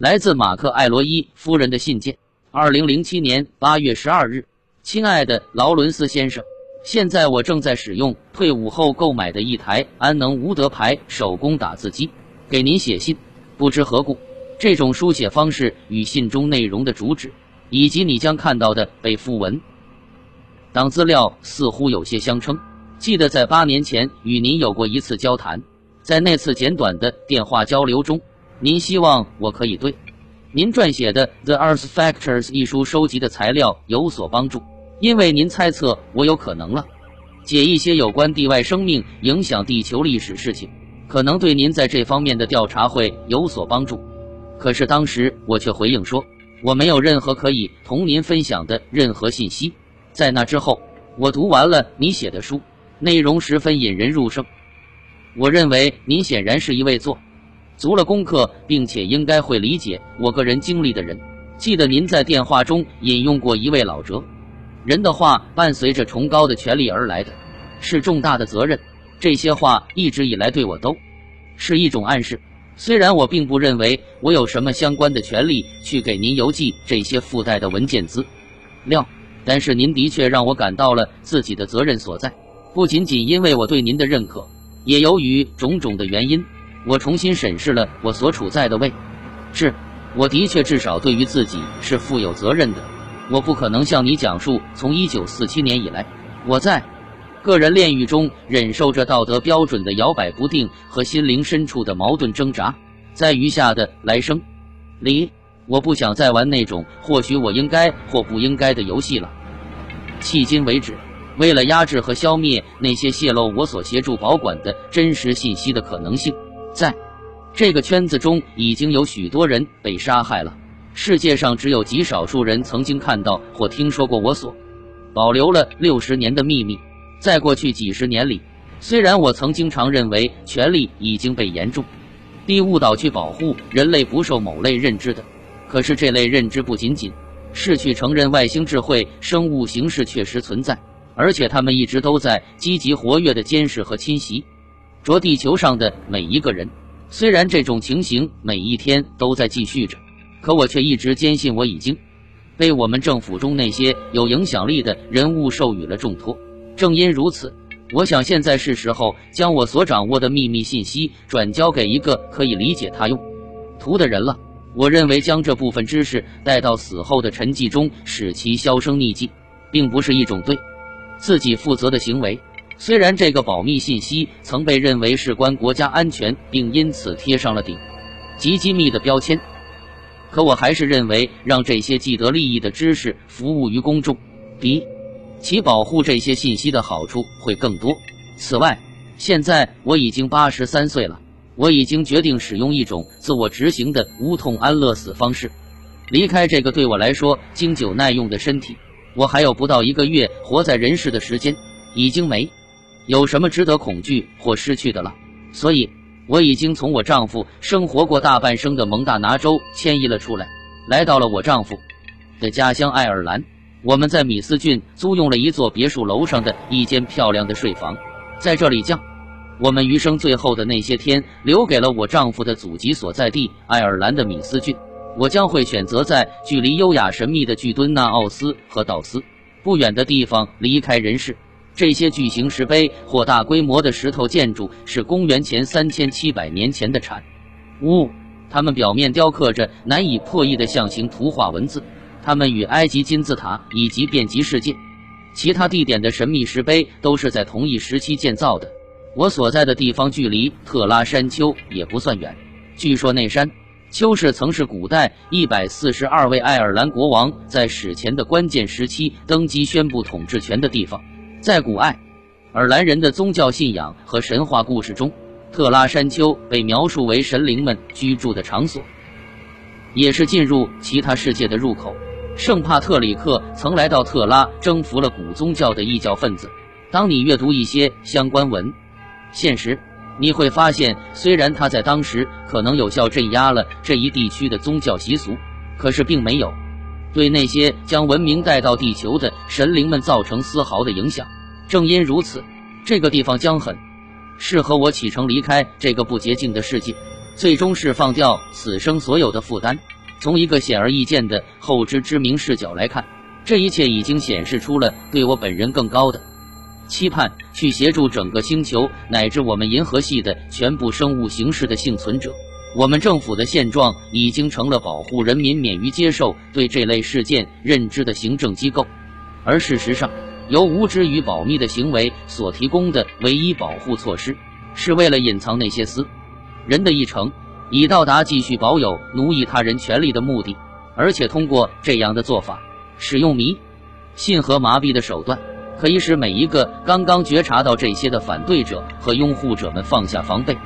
来自马克·艾罗伊夫人的信件，二零零七年八月十二日。亲爱的劳伦斯先生，现在我正在使用退伍后购买的一台安能无德牌手工打字机给您写信。不知何故，这种书写方式与信中内容的主旨以及你将看到的备附文等资料似乎有些相称。记得在八年前与您有过一次交谈，在那次简短的电话交流中。您希望我可以对您撰写的《The Earth Factors》一书收集的材料有所帮助，因为您猜测我有可能了解一些有关地外生命影响地球历史事情，可能对您在这方面的调查会有所帮助。可是当时我却回应说，我没有任何可以同您分享的任何信息。在那之后，我读完了你写的书，内容十分引人入胜。我认为您显然是一位做。足了功课，并且应该会理解我个人经历的人。记得您在电话中引用过一位老哲人的话：“伴随着崇高的权力而来的是重大的责任。”这些话一直以来对我都是一种暗示。虽然我并不认为我有什么相关的权利去给您邮寄这些附带的文件资料，但是您的确让我感到了自己的责任所在。不仅仅因为我对您的认可，也由于种种的原因。我重新审视了我所处在的位置，我的确至少对于自己是负有责任的。我不可能向你讲述从1947年以来我在个人炼狱中忍受着道德标准的摇摆不定和心灵深处的矛盾挣扎。在余下的来生里，我不想再玩那种或许我应该或不应该的游戏了。迄今为止，为了压制和消灭那些泄露我所协助保管的真实信息的可能性。在这个圈子中，已经有许多人被杀害了。世界上只有极少数人曾经看到或听说过我所保留了六十年的秘密。在过去几十年里，虽然我曾经常认为权力已经被严重地误导去保护人类不受某类认知的，可是这类认知不仅仅是去承认外星智慧生物形式确实存在，而且他们一直都在积极活跃的监视和侵袭。着地球上的每一个人，虽然这种情形每一天都在继续着，可我却一直坚信我已经被我们政府中那些有影响力的人物授予了重托。正因如此，我想现在是时候将我所掌握的秘密信息转交给一个可以理解他用途的人了。我认为将这部分知识带到死后的沉寂中，使其销声匿迹，并不是一种对自己负责的行为。虽然这个保密信息曾被认为事关国家安全，并因此贴上了顶级机密的标签，可我还是认为让这些既得利益的知识服务于公众，比其保护这些信息的好处会更多。此外，现在我已经八十三岁了，我已经决定使用一种自我执行的无痛安乐死方式，离开这个对我来说经久耐用的身体。我还有不到一个月活在人世的时间，已经没。有什么值得恐惧或失去的了？所以，我已经从我丈夫生活过大半生的蒙大拿州迁移了出来，来到了我丈夫的家乡爱尔兰。我们在米斯郡租用了一座别墅楼上的一间漂亮的睡房，在这里将我们余生最后的那些天留给了我丈夫的祖籍所在地爱尔兰的米斯郡。我将会选择在距离优雅神秘的巨敦纳奥斯和道斯不远的地方离开人世。这些巨型石碑或大规模的石头建筑是公元前三千七百年前的产物，它们表面雕刻着难以破译的象形图画文字。它们与埃及金字塔以及遍及世界其他地点的神秘石碑都是在同一时期建造的。我所在的地方距离特拉山丘也不算远，据说那山丘是曾是古代一百四十二位爱尔兰国王在史前的关键时期登基宣布统治权的地方。在古爱尔兰人的宗教信仰和神话故事中，特拉山丘被描述为神灵们居住的场所，也是进入其他世界的入口。圣帕特里克曾来到特拉，征服了古宗教的异教分子。当你阅读一些相关文献时，你会发现，虽然他在当时可能有效镇压了这一地区的宗教习俗，可是并没有。对那些将文明带到地球的神灵们造成丝毫的影响。正因如此，这个地方将很适合我启程离开这个不洁净的世界，最终释放掉此生所有的负担。从一个显而易见的后知之明视角来看，这一切已经显示出了对我本人更高的期盼，去协助整个星球乃至我们银河系的全部生物形式的幸存者。我们政府的现状已经成了保护人民免于接受对这类事件认知的行政机构，而事实上，由无知与保密的行为所提供的唯一保护措施，是为了隐藏那些私人的议程。以到达继续保有奴役他人权利的目的，而且通过这样的做法，使用迷信和麻痹的手段，可以使每一个刚刚觉察到这些的反对者和拥护者们放下防备。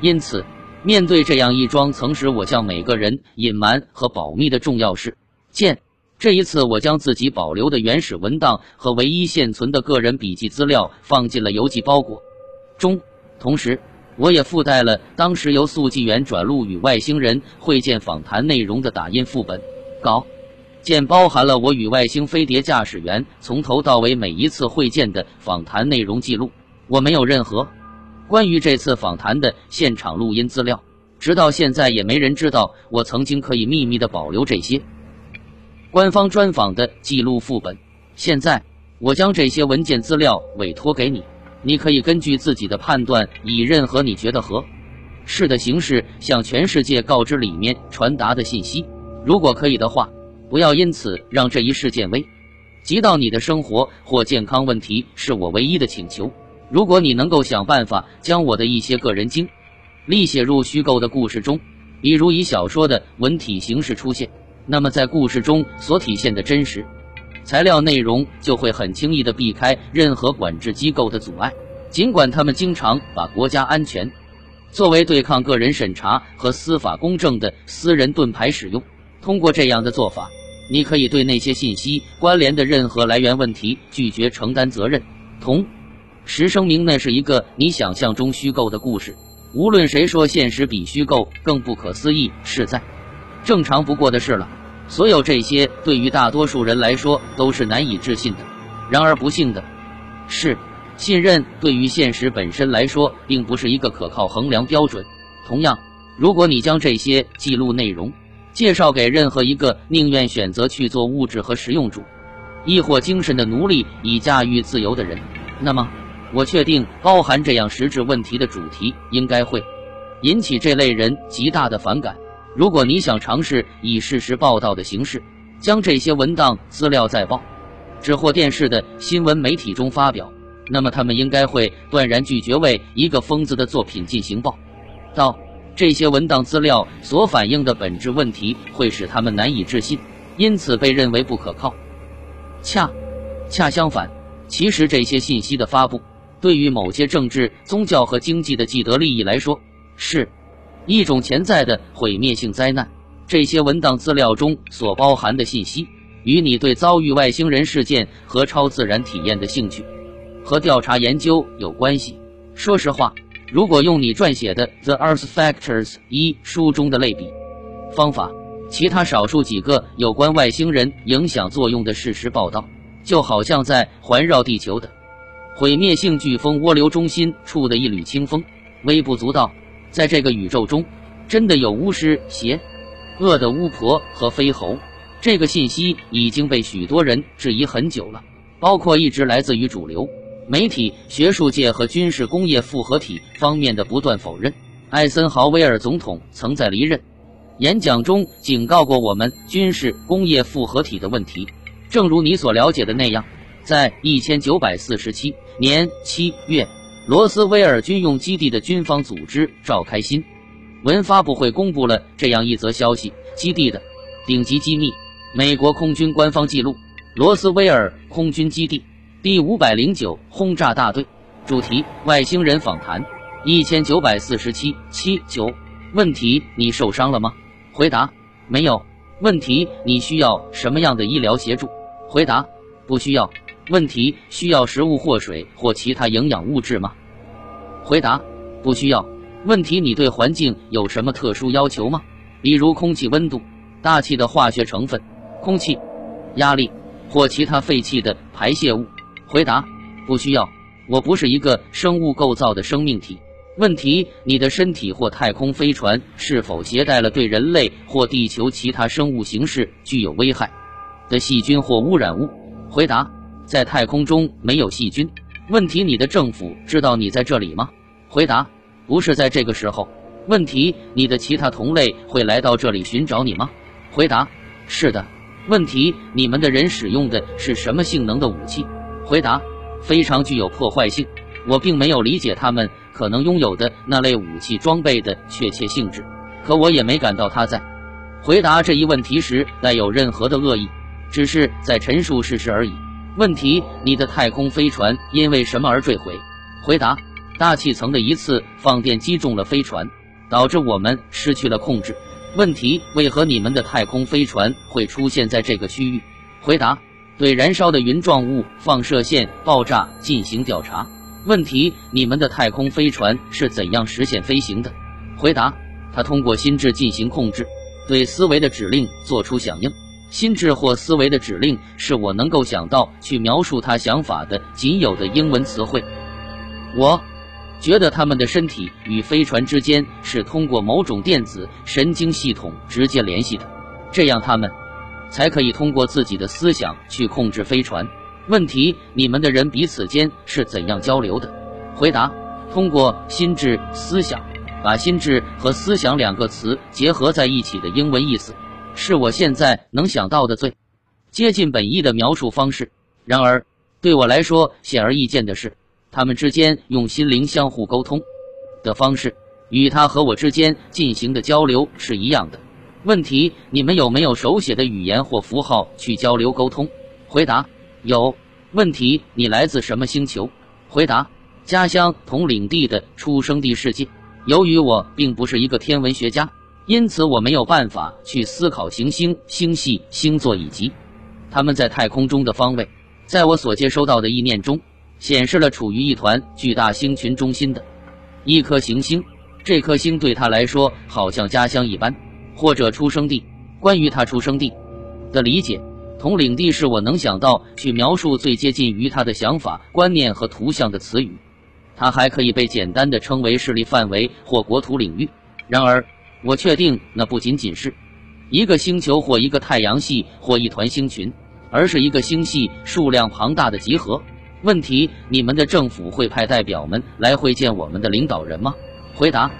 因此，面对这样一桩曾使我向每个人隐瞒和保密的重要事件，这一次我将自己保留的原始文档和唯一现存的个人笔记资料放进了邮寄包裹中，同时。我也附带了当时由速记员转录与外星人会见访谈内容的打印副本稿件，包含了我与外星飞碟驾驶员从头到尾每一次会见的访谈内容记录。我没有任何关于这次访谈的现场录音资料，直到现在也没人知道我曾经可以秘密的保留这些官方专访的记录副本。现在，我将这些文件资料委托给你。你可以根据自己的判断，以任何你觉得合适的形式向全世界告知里面传达的信息。如果可以的话，不要因此让这一事件危及到你的生活或健康问题，是我唯一的请求。如果你能够想办法将我的一些个人经历写入虚构的故事中，比如以小说的文体形式出现，那么在故事中所体现的真实。材料内容就会很轻易地避开任何管制机构的阻碍，尽管他们经常把国家安全作为对抗个人审查和司法公正的私人盾牌使用。通过这样的做法，你可以对那些信息关联的任何来源问题拒绝承担责任，同时声明那是一个你想象中虚构的故事。无论谁说现实比虚构更不可思议，是在正常不过的事了。所有这些对于大多数人来说都是难以置信的。然而不幸的是，信任对于现实本身来说并不是一个可靠衡量标准。同样，如果你将这些记录内容介绍给任何一个宁愿选择去做物质和实用主亦或精神的奴隶以驾驭自由的人，那么我确定包含这样实质问题的主题应该会引起这类人极大的反感。如果你想尝试以事实报道的形式将这些文档资料在报纸或电视的新闻媒体中发表，那么他们应该会断然拒绝为一个疯子的作品进行报道。这些文档资料所反映的本质问题会使他们难以置信，因此被认为不可靠。恰恰相反，其实这些信息的发布对于某些政治、宗教和经济的既得利益来说是。一种潜在的毁灭性灾难。这些文档资料中所包含的信息，与你对遭遇外星人事件和超自然体验的兴趣和调查研究有关系。说实话，如果用你撰写的《The Earth Factors》一书中的类比方法，其他少数几个有关外星人影响作用的事实报道，就好像在环绕地球的毁灭性飓风涡流中心处的一缕清风，微不足道。在这个宇宙中，真的有巫师、邪恶的巫婆和飞猴。这个信息已经被许多人质疑很久了，包括一直来自于主流媒体、学术界和军事工业复合体方面的不断否认。艾森豪威尔总统曾在离任演讲中警告过我们军事工业复合体的问题。正如你所了解的那样，在一千九百四十七年七月。罗斯威尔军用基地的军方组织召开新闻发布会，公布了这样一则消息：基地的顶级机密。美国空军官方记录：罗斯威尔空军基地第五百零九轰炸大队。主题：外星人访谈。一千九百四十七七九。问题：你受伤了吗？回答：没有。问题：你需要什么样的医疗协助？回答：不需要。问题需要食物或水或其他营养物质吗？回答：不需要。问题你对环境有什么特殊要求吗？比如空气温度、大气的化学成分、空气压力或其他废气的排泄物？回答：不需要。我不是一个生物构造的生命体，问题：你的身体或太空飞船是否携带了对人类或地球其他生物形式具有危害的细菌或污染物？回答：在太空中没有细菌。问题：你的政府知道你在这里吗？回答：不是在这个时候。问题：你的其他同类会来到这里寻找你吗？回答：是的。问题：你们的人使用的是什么性能的武器？回答：非常具有破坏性。我并没有理解他们可能拥有的那类武器装备的确切性质，可我也没感到他在回答这一问题时带有任何的恶意，只是在陈述事实而已。问题：你的太空飞船因为什么而坠毁？回答：大气层的一次放电击中了飞船。导致我们失去了控制。问题：为何你们的太空飞船会出现在这个区域？回答：对燃烧的云状物放射线爆炸进行调查。问题：你们的太空飞船是怎样实现飞行的？回答：它通过心智进行控制，对思维的指令做出响应。心智或思维的指令是我能够想到去描述他想法的仅有的英文词汇。我。觉得他们的身体与飞船之间是通过某种电子神经系统直接联系的，这样他们才可以通过自己的思想去控制飞船。问题：你们的人彼此间是怎样交流的？回答：通过心智思想。把心智和思想两个词结合在一起的英文意思，是我现在能想到的最接近本意的描述方式。然而，对我来说显而易见的是。他们之间用心灵相互沟通的方式，与他和我之间进行的交流是一样的。问题：你们有没有手写的语言或符号去交流沟通？回答：有。问题：你来自什么星球？回答：家乡同领地的出生地世界。由于我并不是一个天文学家，因此我没有办法去思考行星、星系、星座以及它们在太空中的方位。在我所接收到的意念中。显示了处于一团巨大星群中心的一颗行星，这颗星对他来说好像家乡一般，或者出生地。关于他出生地的理解，同领地是我能想到去描述最接近于他的想法、观念和图像的词语。它还可以被简单的称为势力范围或国土领域。然而，我确定那不仅仅是一个星球或一个太阳系或一团星群，而是一个星系数量庞大的集合。问题：你们的政府会派代表们来会见我们的领导人吗？回答：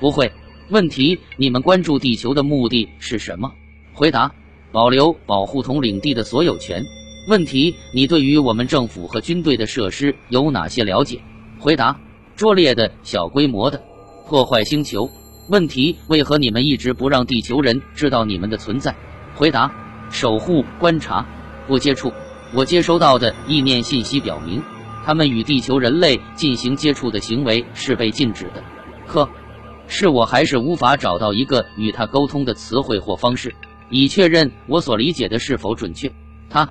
不会。问题：你们关注地球的目的是什么？回答：保留、保护同领地的所有权。问题：你对于我们政府和军队的设施有哪些了解？回答：拙劣的、小规模的，破坏星球。问题：为何你们一直不让地球人知道你们的存在？回答：守护、观察、不接触。我接收到的意念信息表明，他们与地球人类进行接触的行为是被禁止的。可是我还是无法找到一个与他沟通的词汇或方式，以确认我所理解的是否准确。他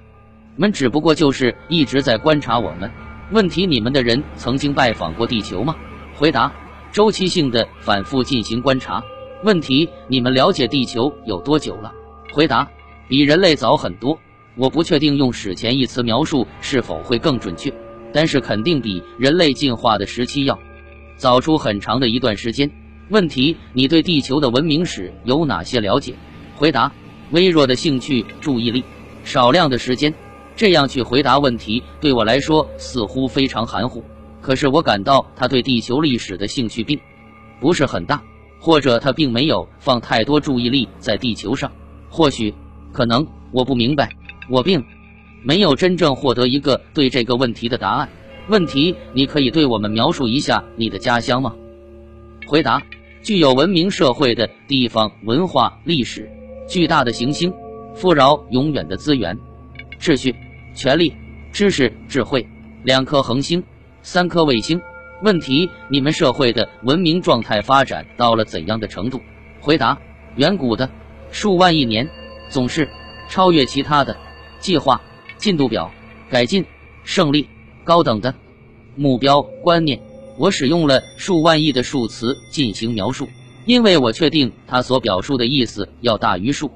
们只不过就是一直在观察我们。问题：你们的人曾经拜访过地球吗？回答：周期性的反复进行观察。问题：你们了解地球有多久了？回答：比人类早很多。我不确定用“史前”一词描述是否会更准确，但是肯定比人类进化的时期要早出很长的一段时间。问题：你对地球的文明史有哪些了解？回答：微弱的兴趣、注意力、少量的时间。这样去回答问题对我来说似乎非常含糊。可是我感到他对地球历史的兴趣并不是很大，或者他并没有放太多注意力在地球上。或许，可能，我不明白。我并没有真正获得一个对这个问题的答案。问题：你可以对我们描述一下你的家乡吗？回答：具有文明社会的地方，文化历史，巨大的行星，富饶永远的资源，秩序，权力，知识，智慧，两颗恒星，三颗卫星。问题：你们社会的文明状态发展到了怎样的程度？回答：远古的，数万亿年，总是超越其他的。计划进度表改进胜利高等的目标观念，我使用了数万亿的数词进行描述，因为我确定它所表述的意思要大于数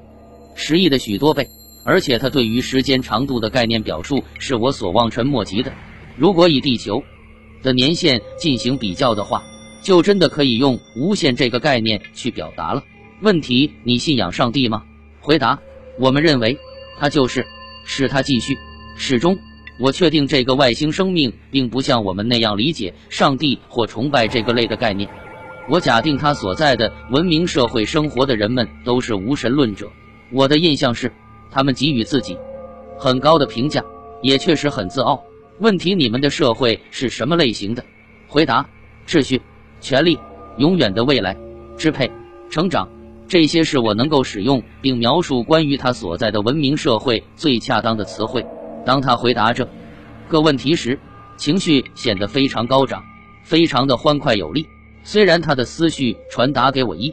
十亿的许多倍，而且它对于时间长度的概念表述是我所望尘莫及的。如果以地球的年限进行比较的话，就真的可以用无限这个概念去表达了。问题：你信仰上帝吗？回答：我们认为他就是。使他继续。始终，我确定这个外星生命并不像我们那样理解上帝或崇拜这个类的概念。我假定他所在的文明社会生活的人们都是无神论者。我的印象是，他们给予自己很高的评价，也确实很自傲。问题：你们的社会是什么类型的？回答：秩序。权力，永远的未来，支配，成长，这些是我能够使用并描述关于他所在的文明社会最恰当的词汇。当他回答这个问题时，情绪显得非常高涨，非常的欢快有力。虽然他的思绪传达给我一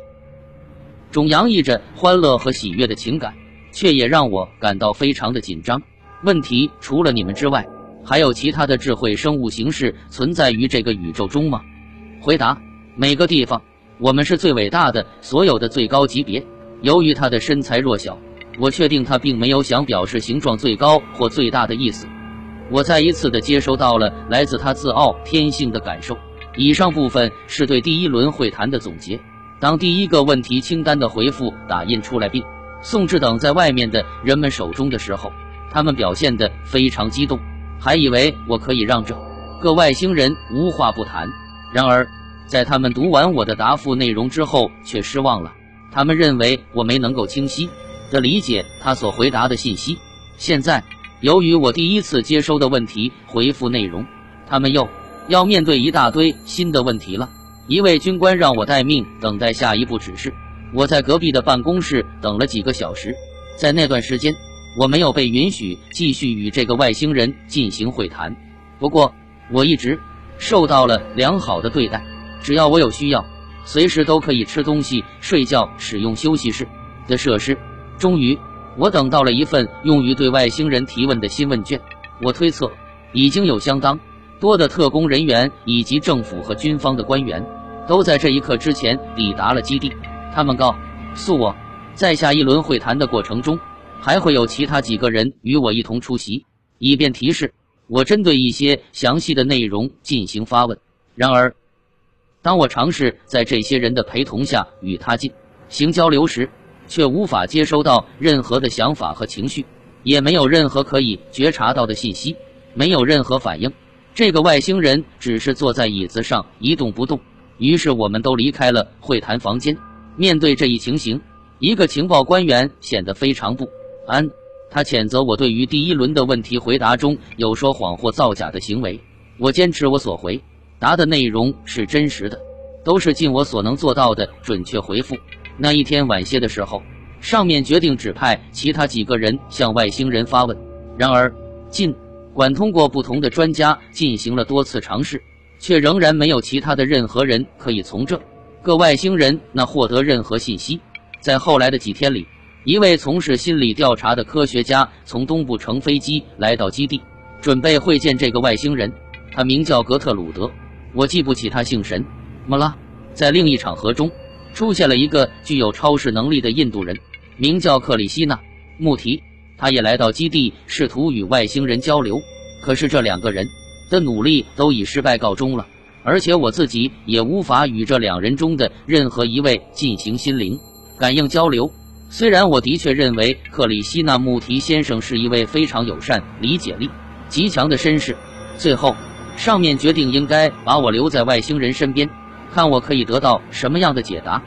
种洋溢着欢乐和喜悦的情感，却也让我感到非常的紧张。问题：除了你们之外，还有其他的智慧生物形式存在于这个宇宙中吗？回答：每个地方，我们是最伟大的，所有的最高级别。由于他的身材弱小，我确定他并没有想表示形状最高或最大的意思。我再一次的接收到了来自他自傲天性的感受。以上部分是对第一轮会谈的总结。当第一个问题清单的回复打印出来并送至等在外面的人们手中的时候，他们表现得非常激动，还以为我可以让这个外星人无话不谈。然而，在他们读完我的答复内容之后，却失望了。他们认为我没能够清晰地理解他所回答的信息。现在，由于我第一次接收的问题回复内容，他们又要面对一大堆新的问题了。一位军官让我待命，等待下一步指示。我在隔壁的办公室等了几个小时，在那段时间，我没有被允许继续与这个外星人进行会谈。不过，我一直。受到了良好的对待，只要我有需要，随时都可以吃东西、睡觉、使用休息室的设施。终于，我等到了一份用于对外星人提问的新问卷。我推测，已经有相当多的特工人员以及政府和军方的官员都在这一刻之前抵达了基地。他们告诉我，在下一轮会谈的过程中，还会有其他几个人与我一同出席，以便提示。我针对一些详细的内容进行发问，然而，当我尝试在这些人的陪同下与他进行交流时，却无法接收到任何的想法和情绪，也没有任何可以觉察到的信息，没有任何反应。这个外星人只是坐在椅子上一动不动。于是，我们都离开了会谈房间。面对这一情形，一个情报官员显得非常不安。他谴责我对于第一轮的问题回答中有说谎或造假的行为。我坚持我所回答的内容是真实的，都是尽我所能做到的准确回复。那一天晚些的时候，上面决定指派其他几个人向外星人发问。然而，尽管通过不同的专家进行了多次尝试，却仍然没有其他的任何人可以从这个外星人那获得任何信息。在后来的几天里。一位从事心理调查的科学家从东部乘飞机来到基地，准备会见这个外星人。他名叫格特鲁德，我记不起他姓什么了。在另一场合中，出现了一个具有超视能力的印度人，名叫克里希纳穆提。他也来到基地，试图与外星人交流。可是这两个人的努力都以失败告终了，而且我自己也无法与这两人中的任何一位进行心灵感应交流。虽然我的确认为克里希那穆提先生是一位非常友善、理解力极强的绅士，最后上面决定应该把我留在外星人身边，看我可以得到什么样的解答。